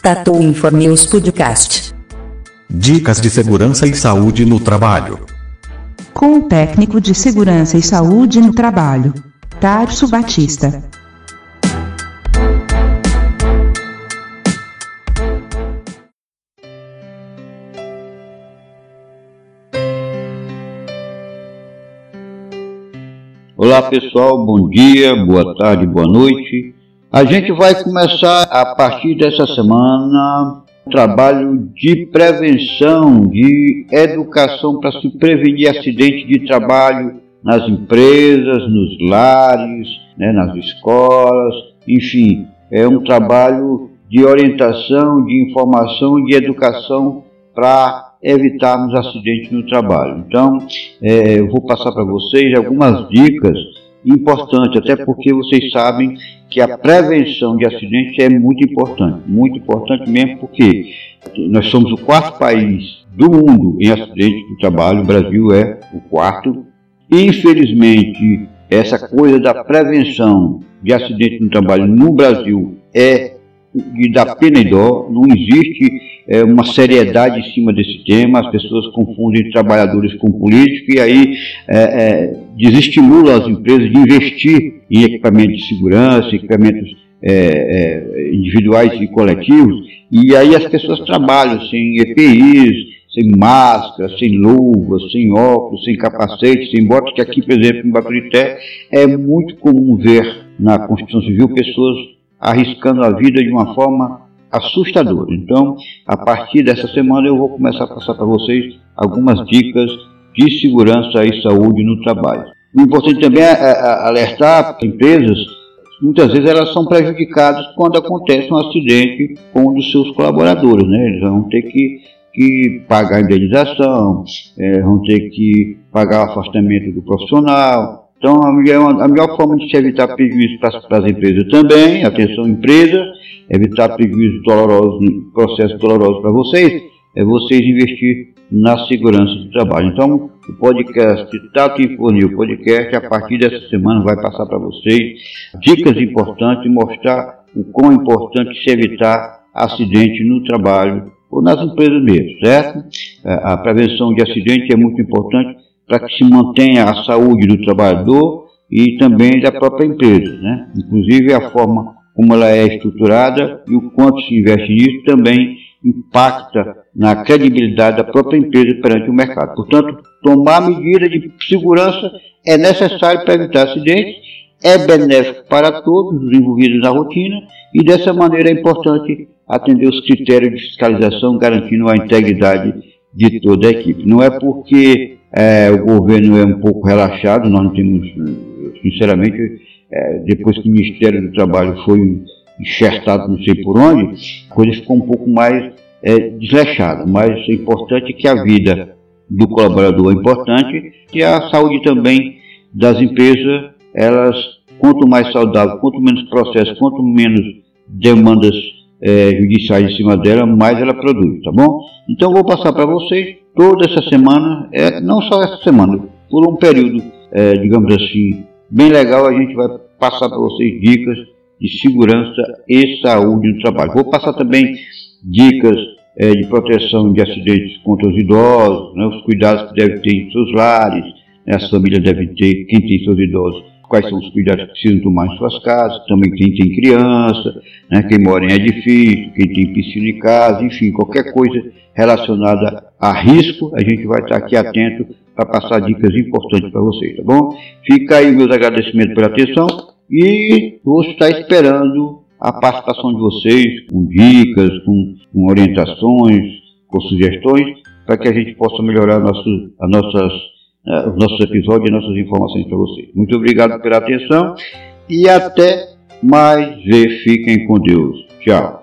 Tatu Informeus Podcast. Dicas de segurança e saúde no trabalho. Com o técnico de segurança e saúde no trabalho, Tarso Batista. Olá pessoal, bom dia, boa tarde, boa noite. A gente vai começar a partir dessa semana um trabalho de prevenção, de educação para se prevenir acidentes de trabalho nas empresas, nos lares, né, nas escolas, enfim, é um trabalho de orientação, de informação, de educação para evitarmos acidentes no trabalho. Então, é, eu vou passar para vocês algumas dicas importante, até porque vocês sabem que a prevenção de acidentes é muito importante, muito importante mesmo porque nós somos o quarto país do mundo em acidentes de trabalho, o Brasil é o quarto. Infelizmente, essa coisa da prevenção de acidentes no trabalho no Brasil é de dar pena e dó, não existe é, uma seriedade em cima desse tema, as pessoas confundem trabalhadores com políticos e aí é, é, desestimulam as empresas de investir em equipamentos de segurança, equipamentos é, é, individuais e coletivos, e aí as pessoas trabalham sem EPIs, sem máscara, sem luvas, sem óculos, sem capacete, sem botas, que aqui, por exemplo, em Baturité, é muito comum ver na Constituição Civil pessoas arriscando a vida de uma forma assustadora. Então, a partir dessa semana eu vou começar a passar para vocês algumas dicas de segurança e saúde no trabalho. O importante também é, é, é alertar empresas, muitas vezes elas são prejudicadas quando acontece um acidente com um dos seus colaboradores, né? Eles vão ter que, que pagar a indenização, é, vão ter que pagar o afastamento do profissional, então, a melhor, a melhor forma de se evitar prejuízo para, as empresas também, atenção empresa, evitar prejuízo doloroso, processo doloroso para vocês, é vocês investir na segurança do trabalho. Então, o podcast Tato Informir, o podcast, a partir dessa semana vai passar para vocês dicas importantes, mostrar o quão importante se evitar acidente no trabalho ou nas empresas mesmo, certo? É, a prevenção de acidente é muito importante para que se mantenha a saúde do trabalhador e também da própria empresa. Né? Inclusive, a forma como ela é estruturada e o quanto se investe nisso também impacta na credibilidade da própria empresa perante o mercado. Portanto, tomar medidas de segurança é necessário para evitar acidentes, é benéfico para todos os envolvidos na rotina e dessa maneira é importante atender os critérios de fiscalização garantindo a integridade de toda a equipe. Não é porque é, o governo é um pouco relaxado, nós não temos, sinceramente, é, depois que o Ministério do Trabalho foi enxertado não sei por onde, a coisa ficou um pouco mais é, desleixada. Mas é importante que a vida do colaborador é importante e a saúde também das empresas, elas, quanto mais saudável, quanto menos processo, quanto menos demandas é, judiciais em cima dela, mais ela produz, tá bom? Então vou passar para vocês toda essa semana, é, não só essa semana, por um período, é, digamos assim, bem legal, a gente vai passar para vocês dicas de segurança e saúde no trabalho. Vou passar também dicas é, de proteção de acidentes contra os idosos, né, os cuidados que devem ter em seus lares, né, as famílias devem ter, quem tem seus idosos, quais são os cuidados que precisam tomar em suas casas, também quem tem criança, né, quem mora em edifício, quem tem piscina em casa, enfim, qualquer coisa relacionada a risco, a gente vai estar aqui atento para passar dicas importantes para vocês, tá bom? Fica aí meus agradecimentos pela atenção e vou estar esperando a participação de vocês com dicas, com, com orientações, com sugestões, para que a gente possa melhorar nosso, as nossas uh, os nossos episódios e nossas informações para vocês. Muito obrigado pela atenção e até mais ver. Fiquem com Deus. Tchau.